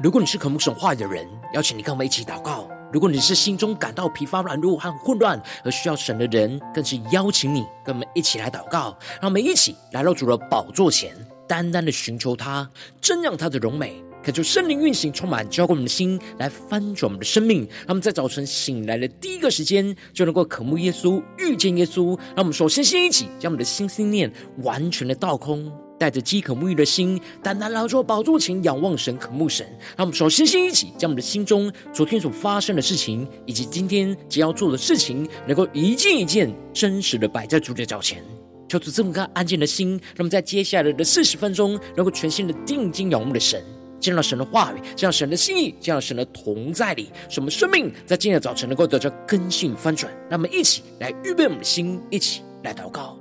如果你是渴慕神话语的人，邀请你跟我们一起祷告；如果你是心中感到疲乏、软弱和混乱而需要神的人，更是邀请你跟我们一起来祷告。让我们一起来到主的宝座前，单单的寻求他，瞻仰他的荣美，恳求圣灵运行，充满浇灌我们的心，来翻转我们的生命。让我们在早晨醒来的第一个时间，就能够渴慕耶稣、遇见耶稣。让我们首先先一起将我们的心思念完全的倒空。带着饥渴沐浴的心，单单来到宝座前仰望神、渴慕神。让我们首先先一起将我们的心中昨天所发生的事情，以及今天将要做的事情，能够一件一件真实的摆在主的脚前。求主这么个安静的心，那么在接下来的四十分钟，能够全心的定睛仰望的神，见到神的话语，见到神的心意，见到神的同在里，使我们生命在今天的早晨能够得到更新翻转。那么一起来预备我们的心，一起来祷告。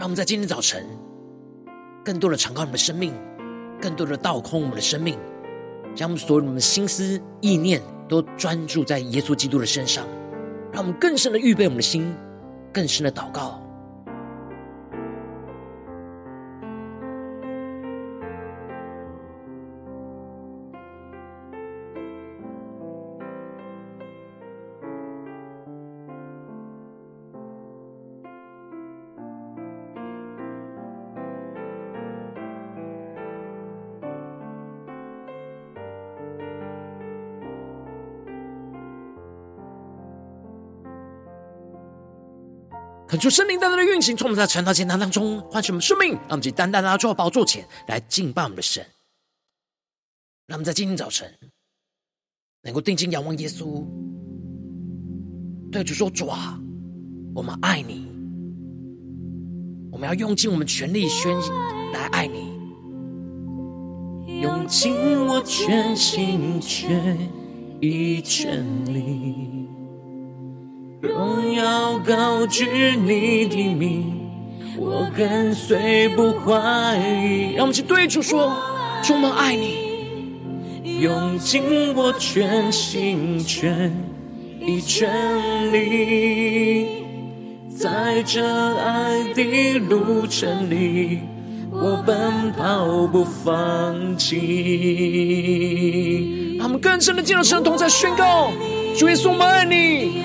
让我们在今天早晨，更多的敞开我们的生命，更多的倒空我们的生命，将我们所有我们的心思意念都专注在耶稣基督的身上，让我们更深的预备我们的心，更深的祷告。求圣灵单单的运行，从我们在晨祷祭坛当中唤醒我们生命，让我们去单单的坐宝座前来敬拜我们的神。让我们在今天早晨能够定睛仰望耶稣，对主说：“主啊，我们爱你，我们要用尽我们全力宣来爱你，用尽我全心全意全力。”荣耀高举你的名，我跟随不怀疑。让我们去对主说：主，我爱你，用尽我全心全意全力，在这爱的路程里，我奔跑不放弃。让我们更深的进入神同在宣告：主耶稣，我爱你。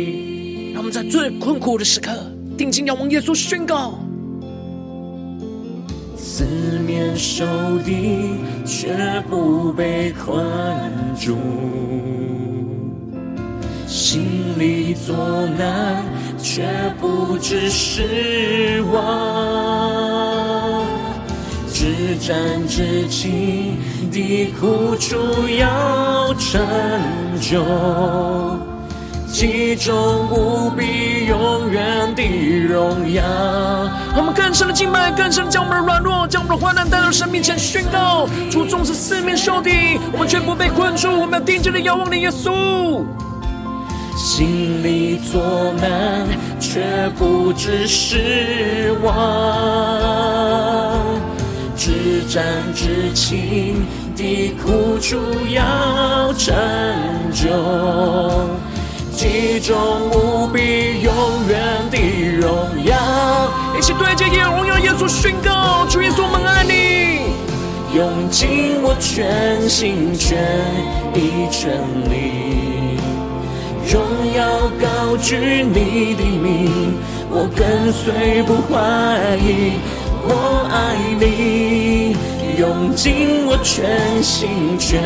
在最困苦的时刻，定睛仰望耶稣，宣告：四面受敌，却不被困住；心里作难，却不知失望。至战至轻的苦楚要成就。其中无比永远的荣耀。我们更深的敬拜，更深的将我们的软弱，将我们的患难带到神面前宣告。主纵使四面受敌，我们却不被困住。我们要定睛的仰望你耶稣。心里作难，却不知失望。至暂至轻的苦楚要成就。其中无比永远的荣耀，一起对着耶荣耀耶稣宣告：主耶稣，我们爱你，用尽我全心全意全力，荣耀高举你的名，我跟随不怀疑，我爱你，用尽我全心全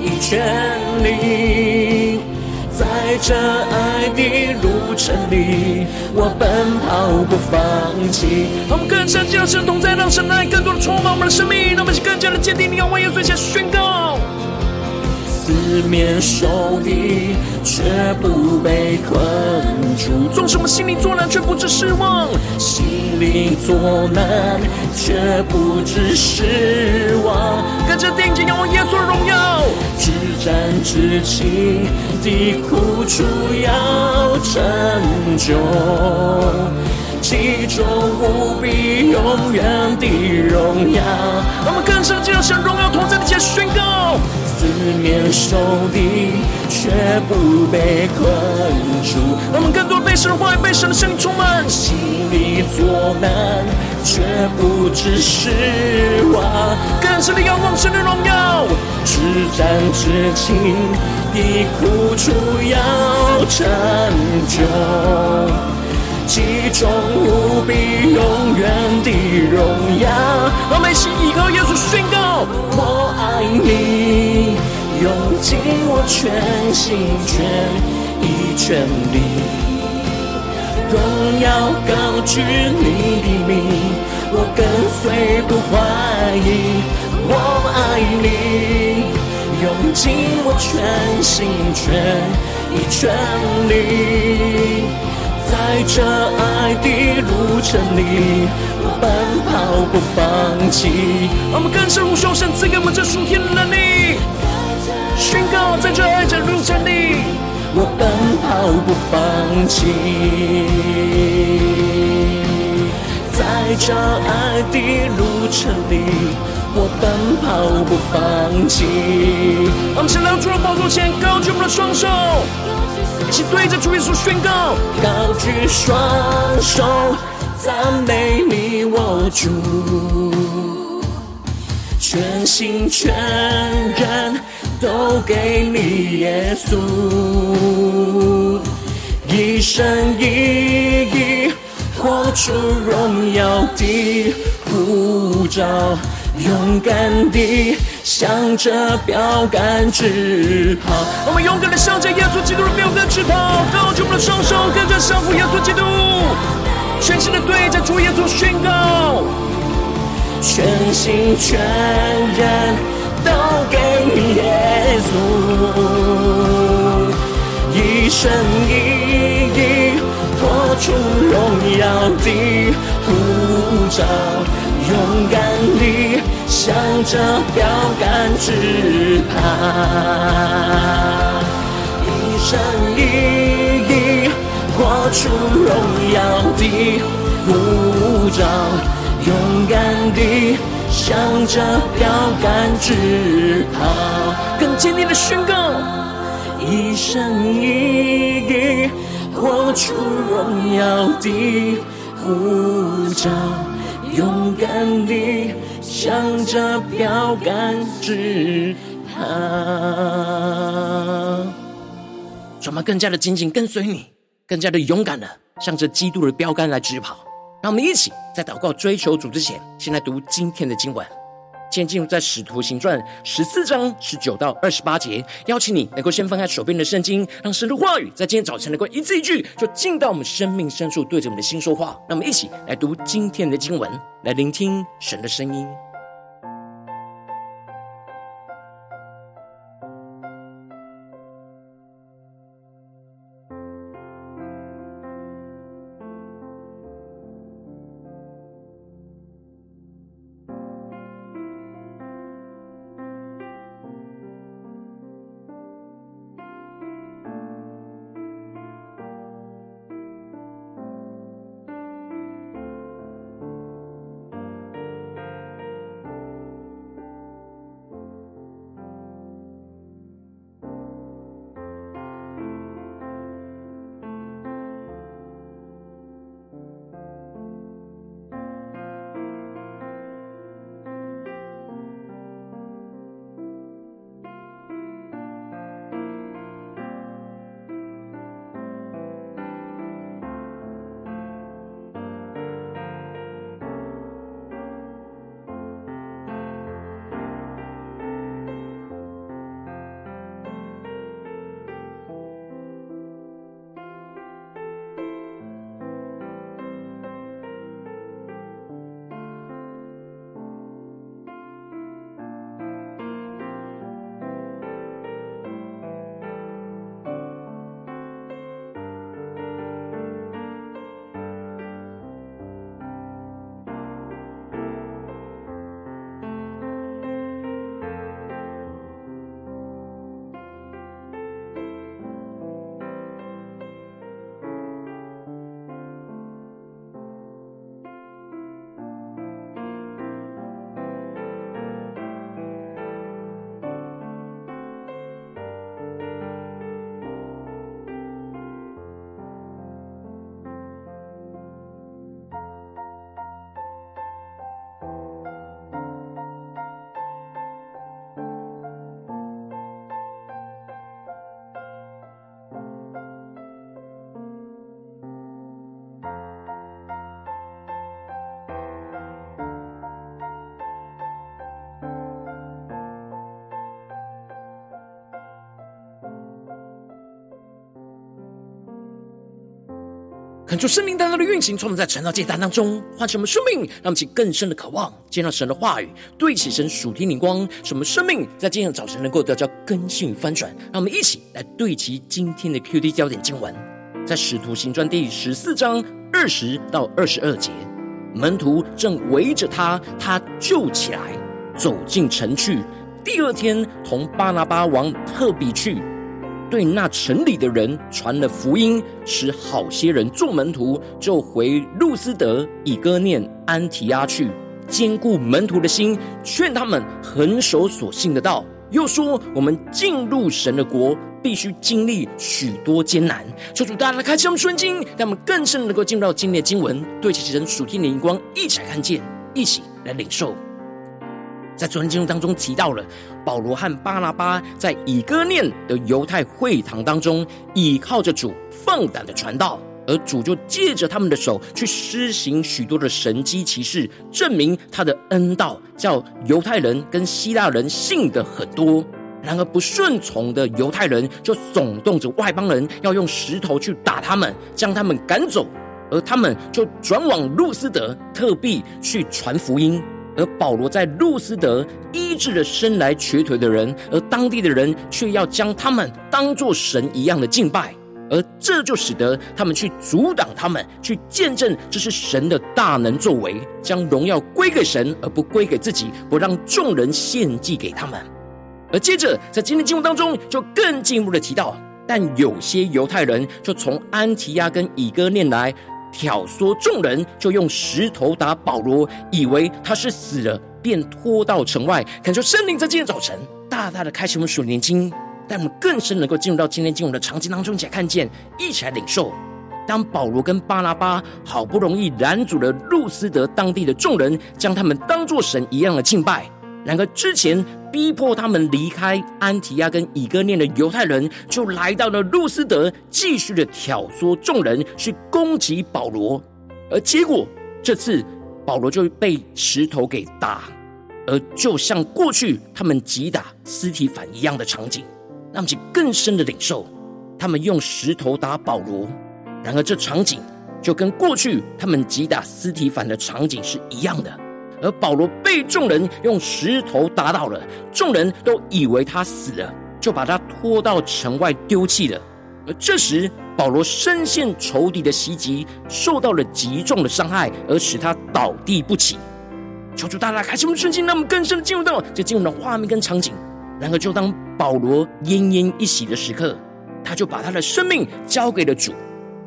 意全力。在这爱的路程里，我奔跑不放弃。我们更深进入神同在，让神的爱更多的充满我们的生命，让我们更加的坚定。你要为耶稣宣告。四面受敌，却不被困住；纵使我们心里作难，却不知失望；心里作难，却不知失望。跟着定睛仰望耶稣的荣耀，至战至轻的苦楚要成就，其中无比永远的荣耀。我们更深进入神荣耀同在的前宣告。四面受敌，却不被困住。我们更多被神的话语、被神的圣灵充满，心里作难，却不致失望。更深的仰望神的荣耀，至暂至轻的苦楚要成就，其中无比永远的荣耀。我们一起依靠耶稣宣告：我爱你。用尽我全心全意全力，荣耀高举你的名，我跟随不怀疑。我爱你，用尽我全心全意全力，在这爱的路程里，我奔跑不放弃。我们更深呼求神赐给我们这属天的能力。宣告，在这爱的路程里，我奔跑不放弃。在这爱的路程里，我奔跑不放弃。我们先来主的宝座前，高举我们的双手，一起对着主耶稣宣告：高举双手，赞美你我主，全心全人。都给你耶稣，一生一意活出荣耀的呼召，勇敢地向着标杆直跑。我们勇敢地向着耶稣基督的标杆直跑，高举我们的双手，跟着圣父耶稣基督，全心的对着主耶稣宣告，全心全人。都给你耶稣，一生一意活出荣耀的呼召，勇敢地向着标杆直跑，一生一意活出荣耀的呼召，勇敢地。向着标杆直跑，更坚定的宣告，一生一意活出荣耀的呼召，勇敢地向着标杆直跑。让我们更加的紧紧跟随你，更加的勇敢的向着基督的标杆来直跑。让我们一起在祷告追求主之前，先来读今天的经文。今天进入在使徒行传十四章十九到二十八节，邀请你能够先翻开手边的圣经，让神的话语在今天早晨能够一字一句，就进到我们生命深处，对着我们的心说话。让我们一起来读今天的经文，来聆听神的声音。恳求圣灵大大的运行，从我们在成长阶段当中唤醒我们生命，让我们起更深的渴望，见到神的话语，对齐神属天灵光，使我们生命在今天早晨能够得到更新与翻转。让我们一起来对齐今天的 QD 焦点经文，在使徒行传第十四章二十到二十二节，门徒正围着他，他就起来走进城去。第二天，同巴拿巴往特比去。对那城里的人传了福音，使好些人做门徒，就回路斯德、以哥念、安提阿去，坚固门徒的心，劝他们恒守所信的道。又说：我们进入神的国，必须经历许多艰难。求主大家开启我们顺经，让我们更深能够进入到今天的经文，对齐神属天的灵光，一起来看见，一起来领受。在昨天经文当中提到了保罗和巴拿巴在以哥念的犹太会堂当中，倚靠着主放胆的传道，而主就借着他们的手去施行许多的神迹奇事，证明他的恩道，叫犹太人跟希腊人信的很多。然而不顺从的犹太人就耸动着外邦人，要用石头去打他们，将他们赶走，而他们就转往路斯德、特币去传福音。而保罗在路斯德医治了生来瘸腿的人，而当地的人却要将他们当作神一样的敬拜，而这就使得他们去阻挡他们，去见证这是神的大能作为，将荣耀归给神，而不归给自己，不让众人献祭给他们。而接着在今天经文当中，就更进一步的提到，但有些犹太人就从安提亚跟以哥念来。挑唆众人，就用石头打保罗，以为他是死了，便拖到城外。恳求圣灵在今天早晨大大的开启我们属灵眼睛，让我们更深能够进入到今天经文的场景当中，一起来看见，一起来领受。当保罗跟巴拉巴好不容易拦阻了路斯德当地的众人，将他们当作神一样的敬拜。然而，之前逼迫他们离开安提亚跟以哥念的犹太人，就来到了路斯德，继续的挑唆众人去攻击保罗。而结果，这次保罗就被石头给打，而就像过去他们击打斯提凡一样的场景，让其更深的领受他们用石头打保罗。然而，这场景就跟过去他们击打斯提凡的场景是一样的。而保罗被众人用石头打倒了，众人都以为他死了，就把他拖到城外丢弃了。而这时，保罗深陷仇敌的袭击，受到了极重的伤害，而使他倒地不起。求主大大开启我们瞬间，让我们更深的进入到这进入的画面跟场景。然而，就当保罗奄奄一息的时刻，他就把他的生命交给了主，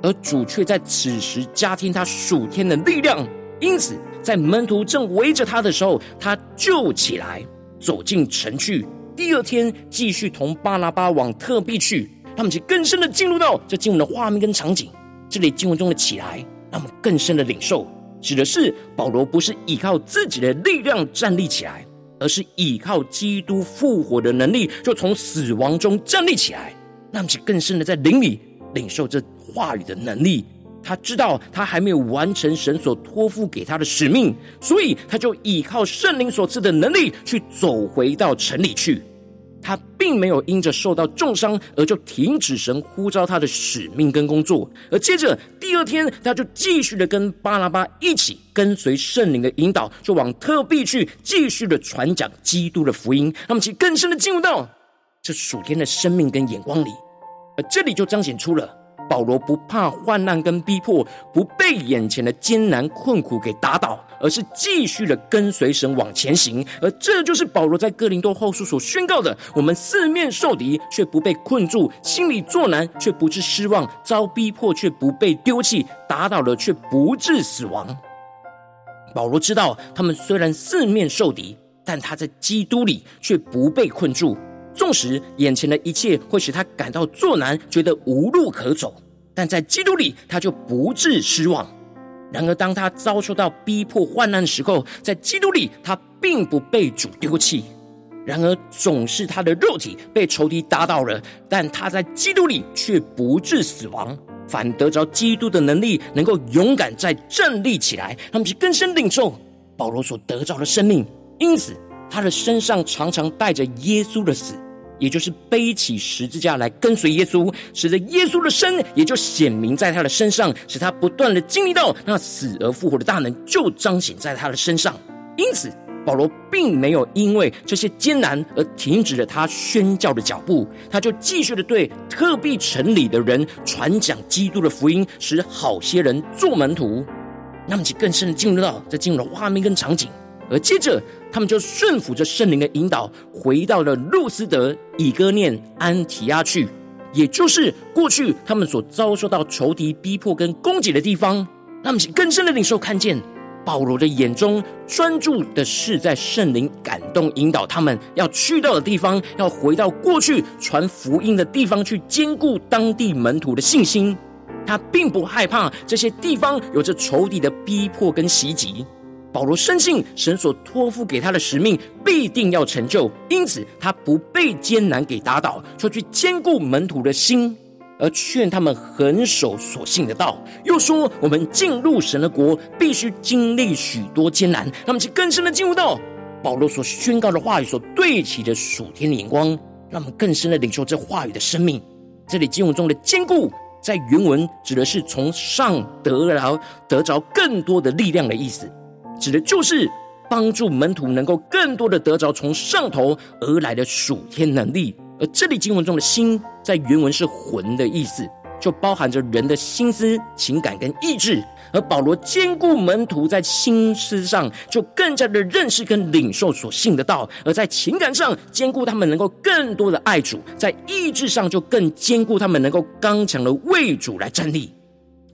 而主却在此时加添他属天的力量。因此，在门徒正围着他的时候，他就起来走进城去。第二天，继续同巴拿巴往特庇去。他们就更深的进入到这经文的画面跟场景。这里经文中的“起来”，让我们更深的领受，指的是保罗不是依靠自己的力量站立起来，而是依靠基督复活的能力，就从死亡中站立起来。让我们更深的在灵里领受这话语的能力。他知道他还没有完成神所托付给他的使命，所以他就依靠圣灵所赐的能力去走回到城里去。他并没有因着受到重伤而就停止神呼召他的使命跟工作。而接着第二天，他就继续的跟巴拉巴一起跟随圣灵的引导，就往特庇去继续的传讲基督的福音。他们其更深的进入到这属天的生命跟眼光里，而这里就彰显出了。保罗不怕患难跟逼迫，不被眼前的艰难困苦给打倒，而是继续的跟随神往前行。而这就是保罗在哥林多后书所宣告的：我们四面受敌，却不被困住；心里作难，却不致失望；遭逼迫，却不被丢弃；打倒了，却不致死亡。保罗知道，他们虽然四面受敌，但他在基督里却不被困住。纵使眼前的一切会使他感到作难，觉得无路可走，但在基督里他就不致失望。然而，当他遭受到逼迫患难的时候，在基督里他并不被主丢弃。然而，总是他的肉体被仇敌打倒了，但他在基督里却不致死亡，反得着基督的能力，能够勇敢再站立起来。他们是更深领受保罗所得着的生命，因此他的身上常常带着耶稣的死。也就是背起十字架来跟随耶稣，使得耶稣的身也就显明在他的身上，使他不断的经历到那死而复活的大能，就彰显在他的身上。因此，保罗并没有因为这些艰难而停止了他宣教的脚步，他就继续的对特必城里的人传讲基督的福音，使好些人做门徒。那么，就更深的进入到这进入的画面跟场景，而接着他们就顺服着圣灵的引导，回到了路斯德、以哥念、安提亚去，也就是过去他们所遭受到仇敌逼迫跟攻击的地方。那么，更深的领受看见。保罗的眼中专注的是在圣灵感动引导他们要去到的地方，要回到过去传福音的地方去坚固当地门徒的信心。他并不害怕这些地方有着仇敌的逼迫跟袭击。保罗深信神所托付给他的使命必定要成就，因此他不被艰难给打倒，却去坚固门徒的心。而劝他们恒守所信的道，又说我们进入神的国，必须经历许多艰难。那么，就更深的进入到保罗所宣告的话语所对齐的属天的眼光，让我们更深的领受这话语的生命。这里经文中的坚固，在原文指的是从上得着得着更多的力量的意思，指的就是帮助门徒能够更多的得着从上头而来的属天能力。而这里经文中的心，在原文是魂的意思，就包含着人的心思、情感跟意志。而保罗兼顾门徒在心思上，就更加的认识跟领受所信的道；而在情感上，兼顾他们能够更多的爱主；在意志上，就更兼顾他们能够刚强的为主来站立。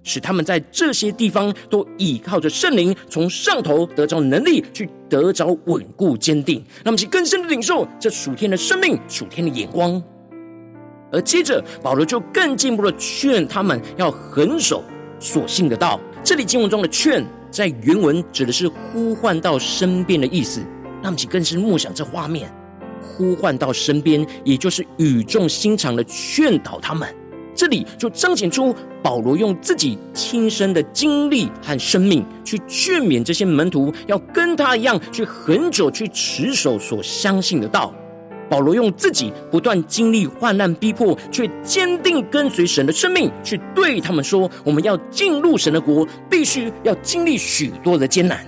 使他们在这些地方都倚靠着圣灵，从上头得着能力，去得着稳固坚定。那么，其更深的领受这属天的生命、属天的眼光。而接着，保罗就更进一步的劝他们要恒守所信的道。这里经文中的“劝”在原文指的是呼唤到身边的意思。那么，其更是默想这画面，呼唤到身边，也就是语重心长的劝导他们。这里就彰显出保罗用自己亲身的经历和生命去劝勉这些门徒，要跟他一样去很久去持守所相信的道。保罗用自己不断经历患难逼迫，却坚定跟随神的生命，去对他们说：我们要进入神的国，必须要经历许多的艰难。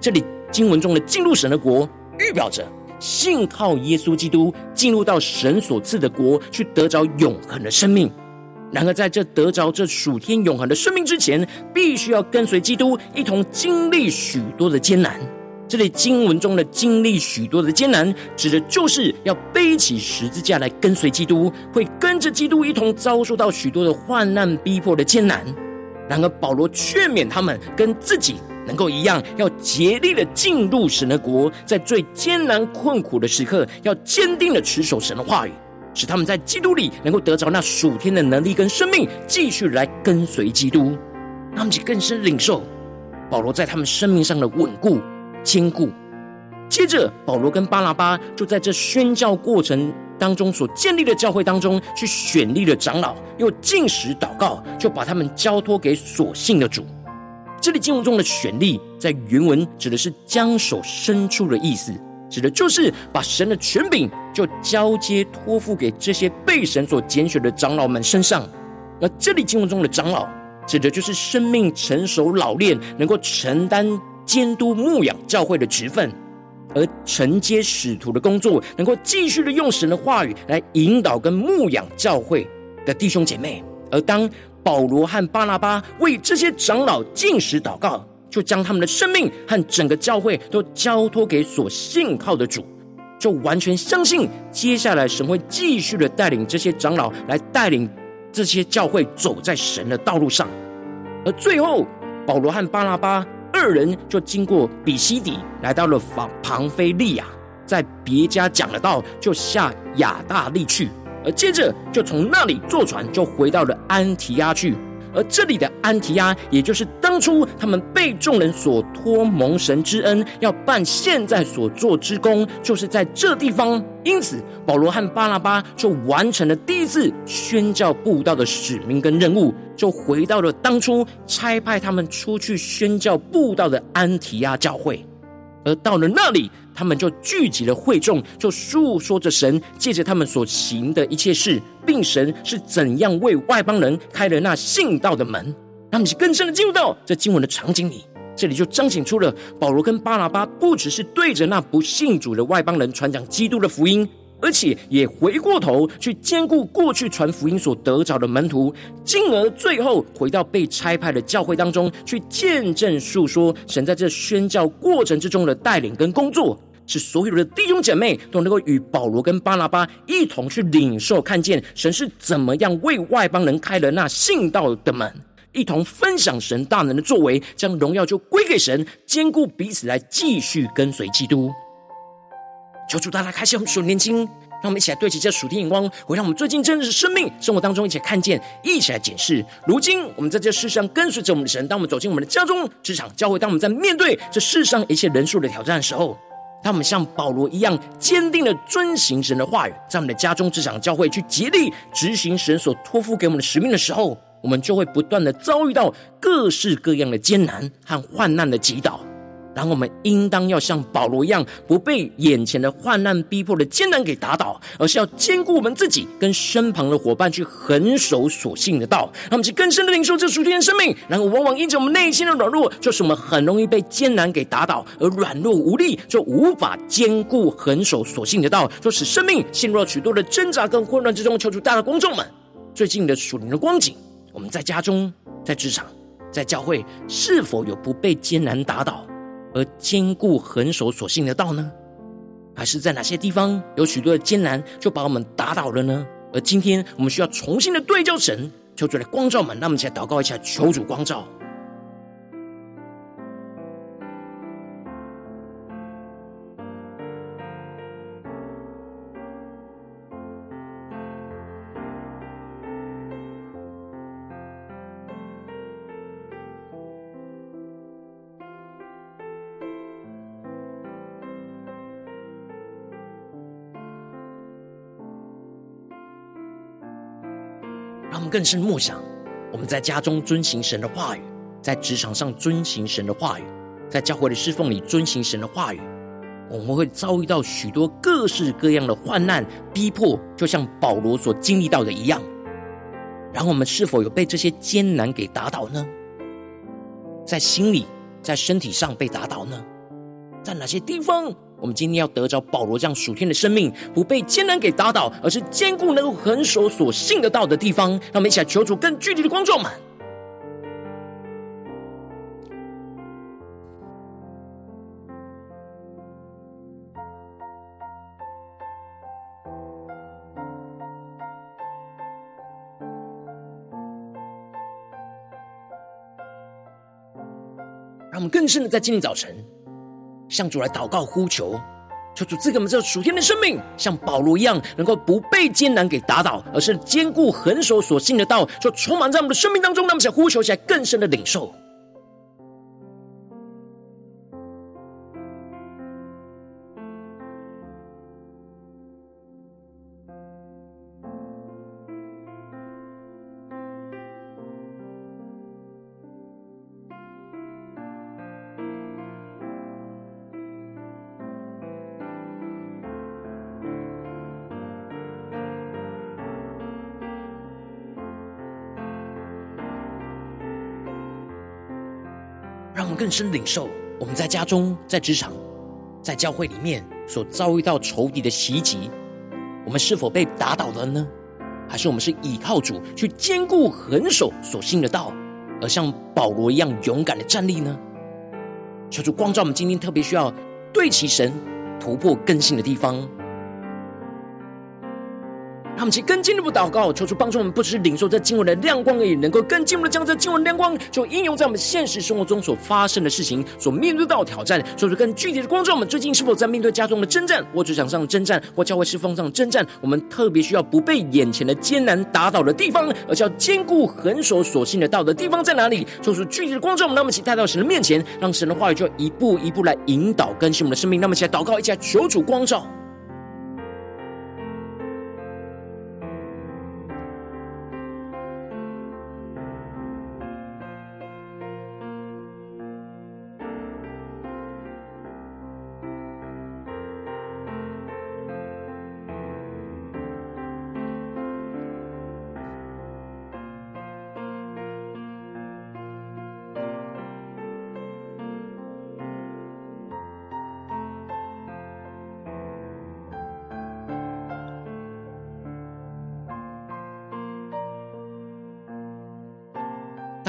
这里经文中的进入神的国，预表着信靠耶稣基督，进入到神所赐的国，去得着永恒的生命。然而，在这得着这属天永恒的生命之前，必须要跟随基督一同经历许多的艰难。这里经文中的经历许多的艰难，指的就是要背起十字架来跟随基督，会跟着基督一同遭受到许多的患难逼迫的艰难。然而，保罗劝勉他们跟自己能够一样，要竭力的进入神的国，在最艰难困苦的时刻，要坚定的持守神的话语。使他们在基督里能够得着那属天的能力跟生命，继续来跟随基督，他们就更深领受保罗在他们生命上的稳固坚固。接着，保罗跟巴拿巴就在这宣教过程当中所建立的教会当中，去选立了长老，又进食祷告，就把他们交托给所信的主。这里经文中的选立，在原文指的是将手伸出的意思。指的就是把神的权柄就交接托付给这些被神所拣选的长老们身上，而这里经文中的长老，指的就是生命成熟老练，能够承担监督牧养教会的职分，而承接使徒的工作，能够继续的用神的话语来引导跟牧养教会的弟兄姐妹。而当保罗和巴拿巴为这些长老进食祷告。就将他们的生命和整个教会都交托给所信靠的主，就完全相信接下来神会继续的带领这些长老来带领这些教会走在神的道路上。而最后，保罗和巴拉巴二人就经过比西底，来到了旁旁非利亚，在别家讲了道，就下亚大利去，而接着就从那里坐船就回到了安提阿去。而这里的安提亚，也就是当初他们被众人所托蒙神之恩，要办现在所做之功，就是在这地方。因此，保罗和巴拉巴就完成了第一次宣教布道的使命跟任务，就回到了当初差派他们出去宣教布道的安提亚教会。而到了那里，他们就聚集了会众，就诉说着神借着他们所行的一切事，并神是怎样为外邦人开了那信道的门。他们是更深的进入到这经文的场景里，这里就彰显出了保罗跟巴拿巴不只是对着那不信主的外邦人传讲基督的福音。而且也回过头去兼顾过去传福音所得着的门徒，进而最后回到被差派的教会当中去见证述说神在这宣教过程之中的带领跟工作，使所有的弟兄姐妹都能够与保罗跟巴拿巴一同去领受看见神是怎么样为外邦人开了那信道的门，一同分享神大能的作为，将荣耀就归给神，兼顾彼此来继续跟随基督。求主大家开心我们属年轻，让我们一起来对齐这属天眼光，回到我们最近真实生命生活当中，一起来看见，一起来检视。如今我们在这世上跟随着我们的神，当我们走进我们的家中、职场、教会，当我们在面对这世上一切人数的挑战的时候，当我们像保罗一样坚定的遵行神的话语，在我们的家中、职场、教会去竭力执行神所托付给我们的使命的时候，我们就会不断的遭遇到各式各样的艰难和患难的击倒。然后我们应当要像保罗一样，不被眼前的患难逼迫的艰难给打倒，而是要坚固我们自己跟身旁的伙伴，去恒守所信的道。让我们去更深的领受这属天的生命。然后往往因着我们内心的软弱，就是我们很容易被艰难给打倒，而软弱无力，就无法坚固恒守所信的道，就使生命陷入了许多的挣扎跟混乱之中。求主大的观众们，最近的属灵的光景，我们在家中、在职场、在教会，是否有不被艰难打倒？而坚固恒守所信的道呢？还是在哪些地方有许多的艰难，就把我们打倒了呢？而今天我们需要重新的对照神，求主来光照我们。那么，一起来祷告一下，求主光照。更深默想，我们在家中遵行神的话语，在职场上遵行神的话语，在教会的侍奉里遵行神的话语，我们会遭遇到许多各式各样的患难逼迫，就像保罗所经历到的一样。然后我们是否有被这些艰难给打倒呢？在心里，在身体上被打倒呢？在哪些地方？我们今天要得着保罗这样属天的生命，不被艰难给打倒，而是坚固能够恒守所信的道的地方。让我们一起来求主更具体的光照们。让我们更深的在今天早晨。向主来祷告呼求，求主赐给我们这属天的生命，像保罗一样，能够不被艰难给打倒，而是坚固恒守所信的道，就充满在我们的生命当中。那么，想呼求起来更深的领受。更深领受，我们在家中、在职场、在教会里面所遭遇到仇敌的袭击，我们是否被打倒了呢？还是我们是倚靠主去坚固、恒守所信的道，而像保罗一样勇敢的站立呢？求主光照我们，今天特别需要对齐神、突破更新的地方。让我们去更进一步祷告，求主帮助我们，不只是领受这经文的亮光而已，能够更进一步的将这经文亮光，就应用在我们现实生活中。所发生的事情，所面对到的挑战。求主更具体的光照我们，最近是否在面对家中。的征战，或职场上的征战，或教会侍奉上的征战？我们特别需要不被眼前的艰难打倒的地方，而是要坚固恒守所信的道的地方在哪里？求主具体的光照我们，让我们一起带到神的面前，让神的话语就一步一步来引导更新我们的生命。那么起来祷告，一起来求主光照。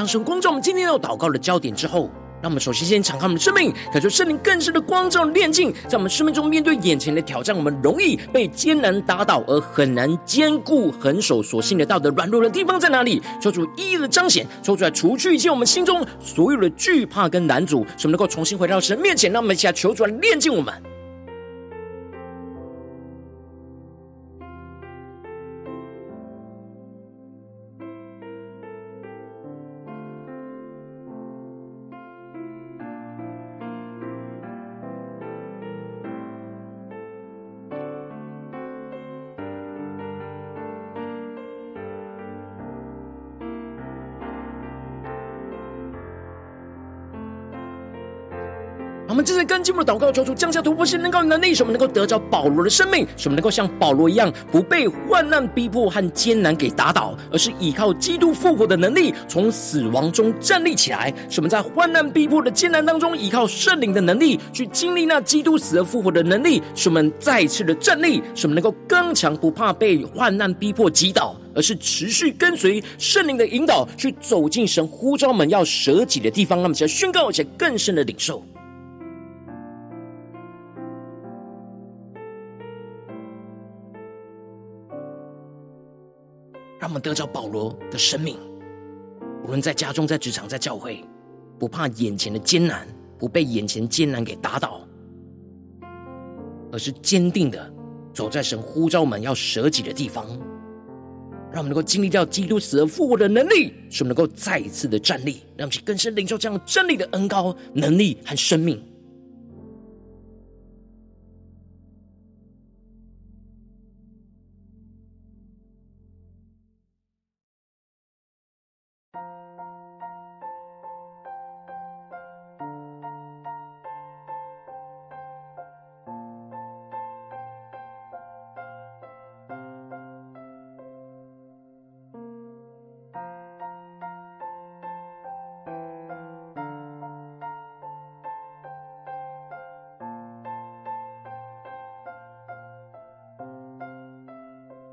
神光照我们今天要祷告的焦点之后，让我们首先先敞开我们的生命，感受圣灵更深的光照炼净，在我们生命中面对眼前的挑战，我们容易被艰难打倒，而很难坚固恒守所信的道德软弱的地方在哪里？求主一一的彰显，抽出来除去一切我们心中所有的惧怕跟难阻，使我们能够重新回到神面前。让我们一起来求主来炼净我们。们正在跟进我们的祷告，求主降下突破性能够能力，使我们能够得着保罗的生命，使我们能够像保罗一样，不被患难逼迫和艰难给打倒，而是依靠基督复活的能力，从死亡中站立起来。使我们在患难逼迫的艰难当中，依靠圣灵的能力，去经历那基督死而复活的能力，使我们再次的站立，使我们能够刚强，不怕被患难逼迫击倒，而是持续跟随圣灵的引导，去走进神呼召我们要舍己的地方。那么，起来宣告，起来更深的领受。他们得着保罗的生命，无论在家中、在职场、在教会，不怕眼前的艰难，不被眼前艰难给打倒，而是坚定的走在神呼召我们要舍己的地方。让我们能够经历到基督死而复活的能力，使我们能够再一次的站立，让我们更深领受这样真理的恩膏、能力和生命。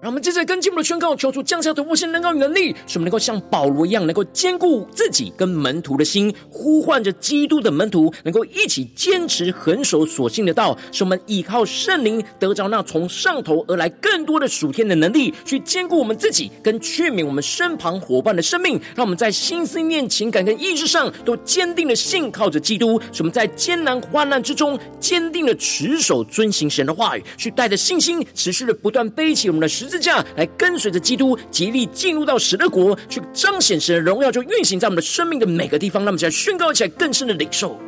我们接着跟进我们的宣告，求主降下突破性能够与能力，使我们能够像保罗一样，能够坚固自己跟门徒的心，呼唤着基督的门徒，能够一起坚持恒守所信的道，使我们依靠圣灵得着那从上头而来更多的属天的能力，去坚固我们自己跟劝勉我们身旁伙伴的生命。让我们在心思念、情感跟意志上都坚定的信靠着基督，使我们在艰难患难之中坚定的持守遵行神的话语，去带着信心持续的不断背起我们的十字架来跟随着基督，极力进入到神的国，去彰显神的荣耀，就运行在我们的生命的每个地方。那么，就要宣告起来更深的领受。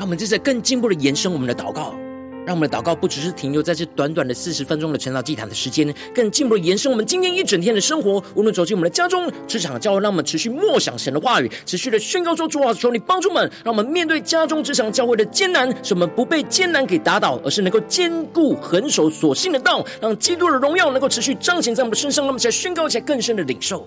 让我们这次更进一步的延伸我们的祷告，让我们的祷告不只是停留在这短短的四十分钟的晨祷祭坛的时间，更进一步的延伸我们今天一整天的生活。无论走进我们的家中、职场、教会，让我们持续默想神的话语，持续的宣告说：“主啊，求你帮助们，让我们面对家中、职场、教会的艰难，使我们不被艰难给打倒，而是能够坚固、恒守所信的道，让基督的荣耀能够持续彰显在我们的身上。让我们来宣告一下更深的领受。”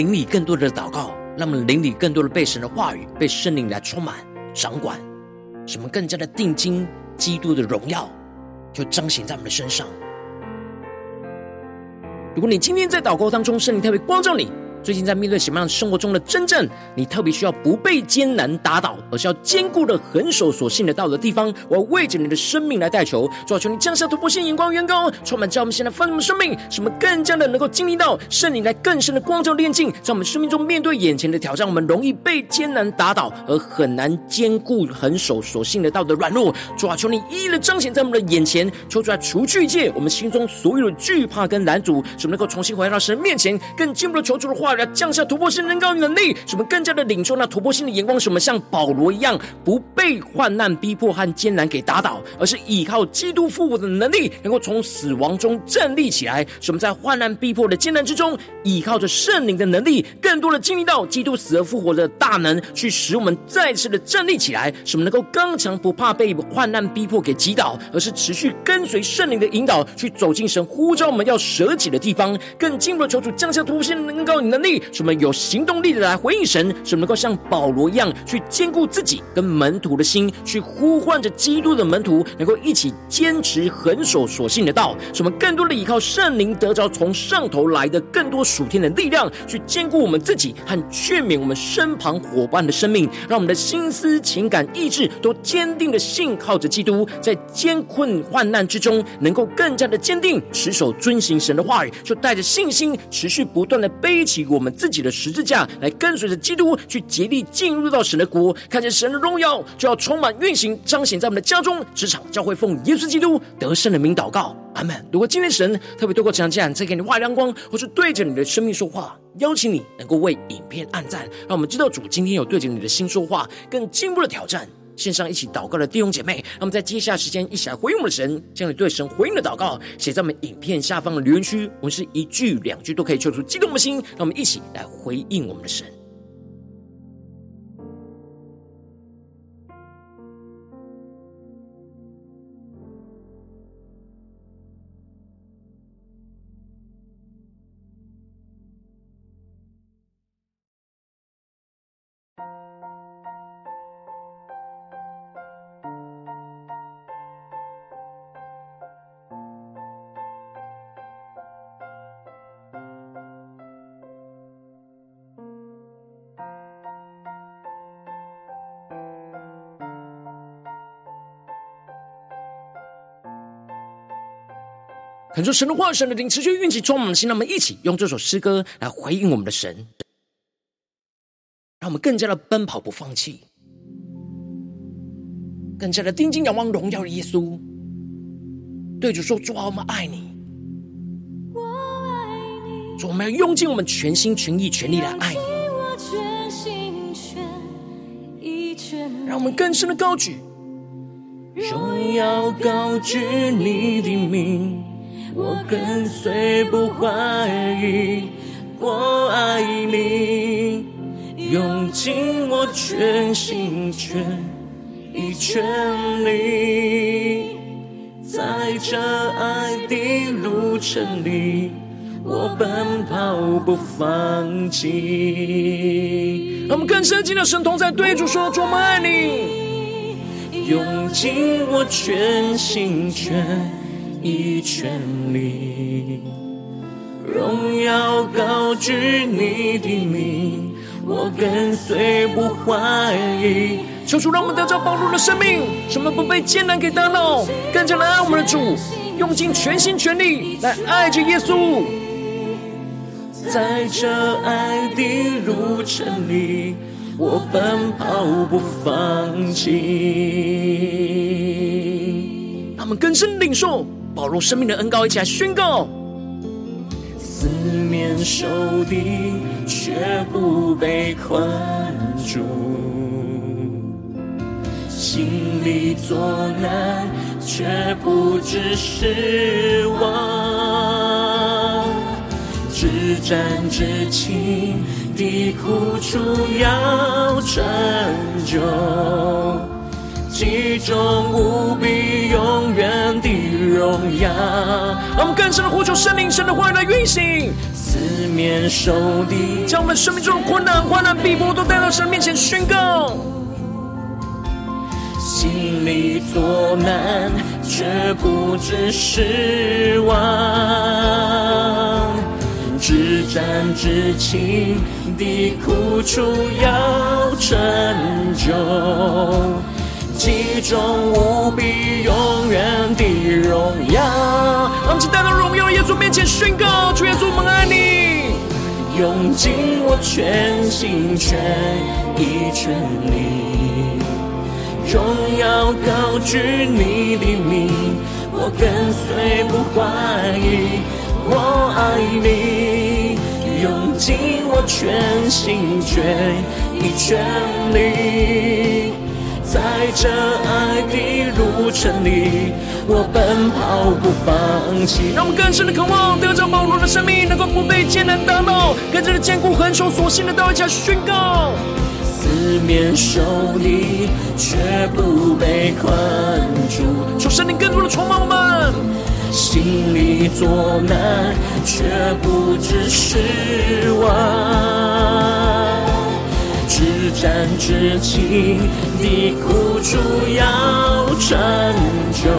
让我们灵里更多的祷告，让我们灵里更多的被神的话语、被圣灵来充满、掌管，什么更加的定睛基督的荣耀，就彰显在我们的身上。如果你今天在祷告当中，圣灵特别光照你。最近在面对什么样的生活中的真正，你特别需要不被艰难打倒，而是要坚固的恒守所信的道的地方。我要为着你的生命来代求，主啊，求你降下突破性眼光，远高，充满在我们现在丰盛的生命，使我们更加的能够经历到圣灵来更深的光照炼净，在我们生命中面对眼前的挑战，我们容易被艰难打倒，而很难坚固恒守所信的道的软弱。主啊，求你一一的彰显在我们的眼前，求主来除去一切我们心中所有的惧怕跟拦阻，使我们能够重新回到神面前，更进一步的求主的话。降下突破性能高能力，使我们更加的领受那突破性的眼光，使我们像保罗一样，不被患难逼迫和艰难给打倒，而是依靠基督复活的能力，能够从死亡中站立起来。使我们在患难逼迫的艰难之中，依靠着圣灵的能力，更多的经历到基督死而复活的大能，去使我们再次的站立起来。使我们能够刚强，不怕被患难逼迫给击倒，而是持续跟随圣灵的引导，去走进神呼召我们要舍己的地方。更进一步的求主降下突破性的能高与能力。我们有行动力的来回应神，使我们能够像保罗一样，去坚固自己跟门徒的心，去呼唤着基督的门徒，能够一起坚持恒守所信的道。使我们更多的依靠圣灵，得着从上头来的更多属天的力量，去坚固我们自己和劝勉我们身旁伙伴的生命，让我们的心思、情感、意志都坚定的信靠着基督，在艰困患难之中，能够更加的坚定持守遵行神的话语，就带着信心，持续不断的背起我们自己。的十字架来跟随着基督去竭力进入到神的国，看见神的荣耀就要充满运行彰显在我们的家中、职场、教会，奉耶稣基督得胜的名祷告，阿门。如果今天神特别透过这样这样，再给你画亮光，或是对着你的生命说话，邀请你能够为影片按赞，让我们知道主今天有对着你的心说话，更进一步的挑战。线上一起祷告的弟兄姐妹，那么在接下来时间一起来回应我们的神，将你对神回应的祷告写在我们影片下方的留言区。我们是一句两句都可以救出激动的心，让我们一起来回应我们的神。恳求神的话，神的灵持续运行充满我们的心，让我们一起用这首诗歌来回应我们的神，让我们更加的奔跑不放弃，更加的定睛仰望荣耀的耶稣，对主说：主啊，我们爱你，我爱你，主，我们要用尽我们全心全意全力来爱你，让我们更深的高举，荣耀高举你的名。我跟随不怀疑，我爱你，用尽我全心全意全力，在这爱的路程里，我奔跑不放弃。让我们更深进的神童在，对主说：主，我爱你，用尽我全心全一全力，荣耀高举你的名，我跟随不怀疑。求主让我们得着保罗的生命，使我们不被艰难给打倒，更加来爱我们的主，用尽全心全力来爱着耶稣。在这爱的路程里，我奔跑不放弃。让我们更深领受保罗生命的恩膏，一起来宣告：四面受敌，却不被困住。心里作难，却不致失望。至战至轻的苦楚要成就，其中无比永远的荣耀。让我们更深的呼求圣灵、神的话语来运行，四面受敌，将我们生命中的困难、患难、逼迫都带到神面前宣告。心里作难，却不知失望；至战至轻的苦楚要成就，其中无比永远的荣耀。让我们带到荣耀的耶稣面前宣告：主耶稣，我们爱你，用尽我全心全意全力。荣耀高举你的名，我跟随不怀疑。我爱你，用尽我全心全意全力，在这爱的路程里，我奔跑不放弃。让我们更深的渴望得着保罗的生命，能够不被艰难打倒，更加的坚固恒守所信的道，一起宣告。四面受敌，却不被困住。求神灵更多的充满我们，心里作难，却不致失望。至暂至轻的苦楚要成就，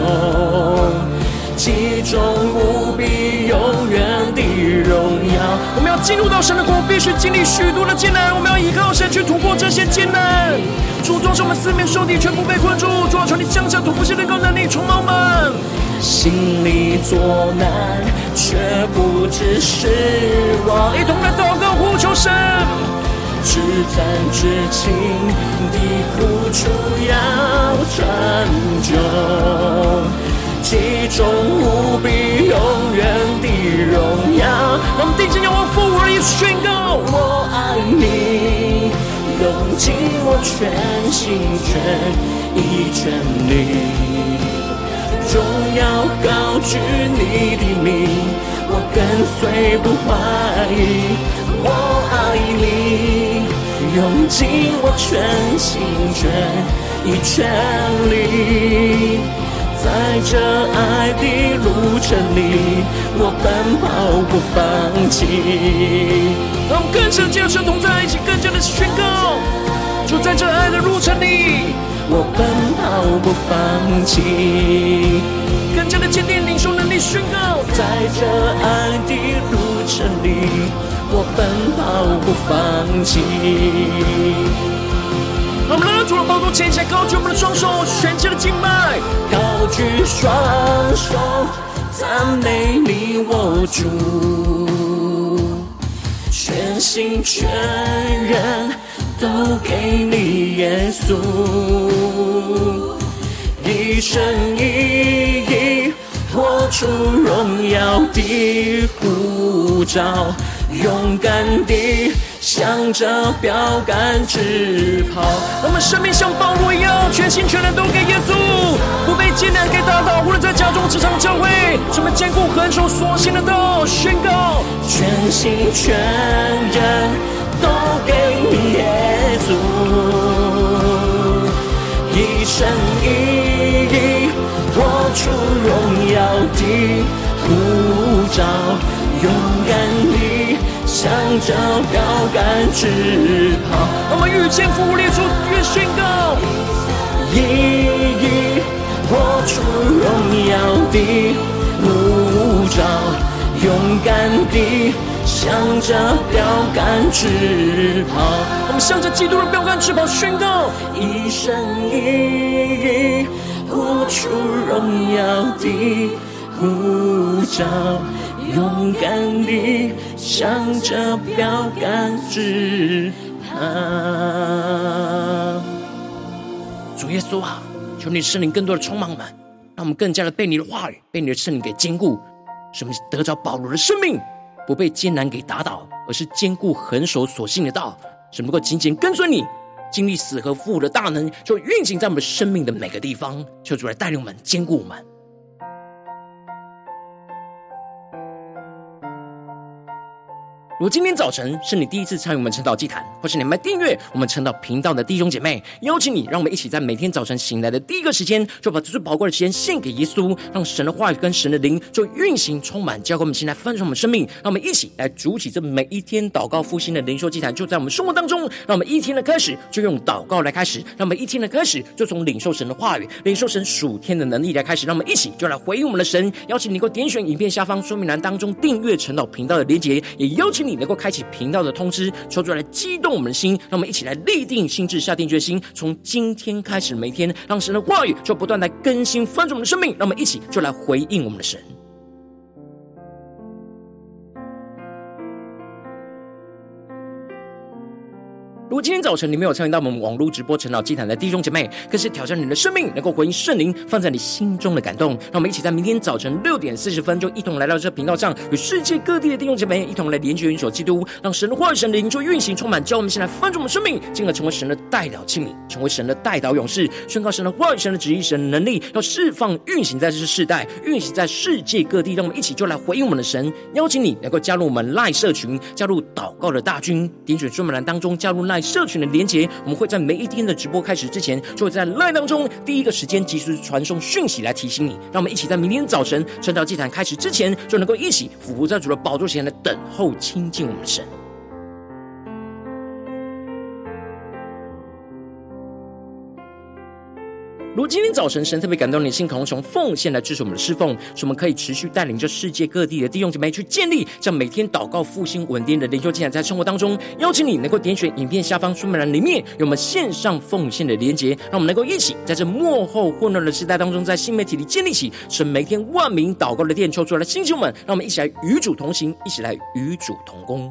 其中无比永远的荣耀。我们要进入到神的国，必须经历许多的艰难。我们要依靠神去突破这些艰难。主，纵使我们四面受敌，全部被困住。主啊，求你降下突破性的。高能力，充满们。心里作难，却不知失望。一同来祷告，呼求神。至暂至轻的苦楚要成就。其中无比永远的荣耀，我们定睛仰望父而已，宣告我爱你，用尽我全心全意全力，荣耀高举你的名，我跟随不怀尽我全心全意全力。在这爱的路程里，我奔跑不放弃。让我们更深进入神同在一起，更加的宣告：就在这爱的路程里，我奔跑不放弃。更加的坚定领受能力，宣告：在这爱的路程里，我奔跑不放弃。我们来到主的宝座前，下高举我们的双手，全心的敬拜，高举双手，赞美你我主，全心全人都给你耶稣，一生一意活出荣耀的护照，勇敢地。向着标杆直跑，我们生命像保罗一样，全心全人都给耶稣，不被艰难给打倒。无论在家中、职场、教会，什么坚固、恒守、所信的道，宣告全心全人都给你耶稣，一生一意活出荣耀的护照。勇敢地向着标杆直跑。我们与天父列祖愿宣告，一一活出荣耀的呼召，勇敢地向着标杆直跑。我们向着基督的标杆直跑，宣告一生一义。活出荣耀的呼召，勇敢地向着标杆直跑。主耶稣啊，求你圣灵更多的充满我们，让我们更加的被你的话语、被你的圣灵给坚固，使我们得着保罗的生命，不被艰难给打倒，而是坚固恒守所信的道，使能够紧紧跟随你。经历死和复活的大能，就运行在我们生命的每个地方。求主来带领我们，坚固我们。如果今天早晨是你第一次参与我们晨祷祭坛，或是你们订阅我们晨祷频道的弟兄姐妹，邀请你，让我们一起在每天早晨醒来的第一个时间，就把这最宝贵的时间献给耶稣，让神的话语跟神的灵就运行充满，教给我们现在翻转我们生命。让我们一起来筑起这每一天祷告复兴的灵修祭坛，就在我们生活当中。让我们一天的开始就用祷告来开始，让我们一天的开始就从领受神的话语、领受神属天的能力来开始。让我们一起就来回应我们的神。邀请你能够点选影片下方说明栏当中订阅晨祷频道的连结，也邀请你。能够开启频道的通知，求主来激动我们的心，让我们一起来立定心智，下定决心，从今天开始，每天让神的话语就不断来更新翻转我们的生命，让我们一起就来回应我们的神。如果今天早晨你没有参与到我们网络直播晨祷祭坛的弟兄姐妹，更是挑战你的生命，能够回应圣灵放在你心中的感动。让我们一起在明天早晨六点四十分，就一同来到这频道上，与世界各地的弟兄姐妹一同来连接、元首基督，让神的话语、神的灵就运行充满，叫我们先来翻转我们生命，进而成为神的代祷器皿，成为神的代祷勇士，宣告神的话语、神的旨意、神的能力，要释放、运行在这世代，运行在世界各地。让我们一起就来回应我们的神，邀请你能够加入我们赖社群，加入祷告的大军，点选说明栏当中加入赖。社群的连结，我们会在每一天的直播开始之前，就会在 live 当中第一个时间及时传送讯息来提醒你。让我们一起在明天早晨晨祷祭坛开始之前，就能够一起俯伏在主的宝座前来等候亲近我们的神。如果今天早晨神特别感动你的心，同从奉献来支持我们的侍奉，使我们可以持续带领着世界各地的弟兄姐妹去建立这样每天祷告复兴稳定的灵修进展，在生活当中，邀请你能够点选影片下方说明栏里面有我们线上奉献的连结，让我们能够一起在这幕后混乱的时代当中，在新媒体里建立起神每天万名祷告的殿，抽出来的弟兄们，让我们一起来与主同行，一起来与主同工。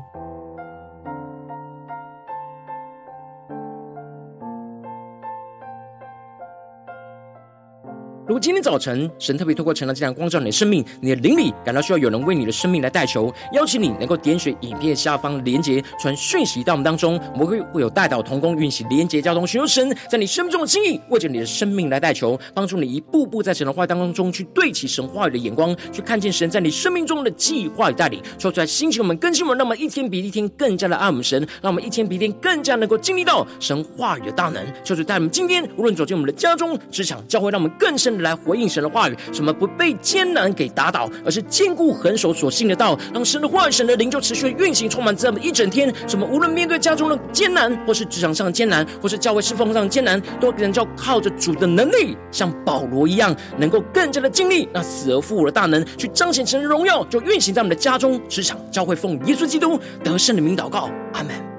如果今天早晨神特别透过晨祷祭坛光照你的生命，你的灵里感到需要有人为你的生命来代求，邀请你能够点选影片下方连结，传讯息到我们当中，我们会会有代祷同工运行连结交通，寻求神在你生命中的心意，为着你的生命来代求，帮助你一步步在神的话当中去对齐神话语的眼光，去看见神在你生命中的计划与带领，说出来兴起我们更新我们，让我们一天比一天更加的爱我们神，让我们一天比一天更加能够经历到神话语的大能，就是带我们今天无论走进我们的家中、职场、教会，让我们更深。来回应神的话语，什么不被艰难给打倒，而是坚固恒守所信的道，让神的话语、神的灵就持续运行，充满这么一整天。什么无论面对家中的艰难，或是职场上的艰难，或是教会侍奉上的艰难，都能够靠着主的能力，像保罗一样，能够更加的经历那死而复活的大能，去彰显神的荣耀，就运行在我们的家中、职场、教会，奉耶稣基督得胜的名祷告，阿门。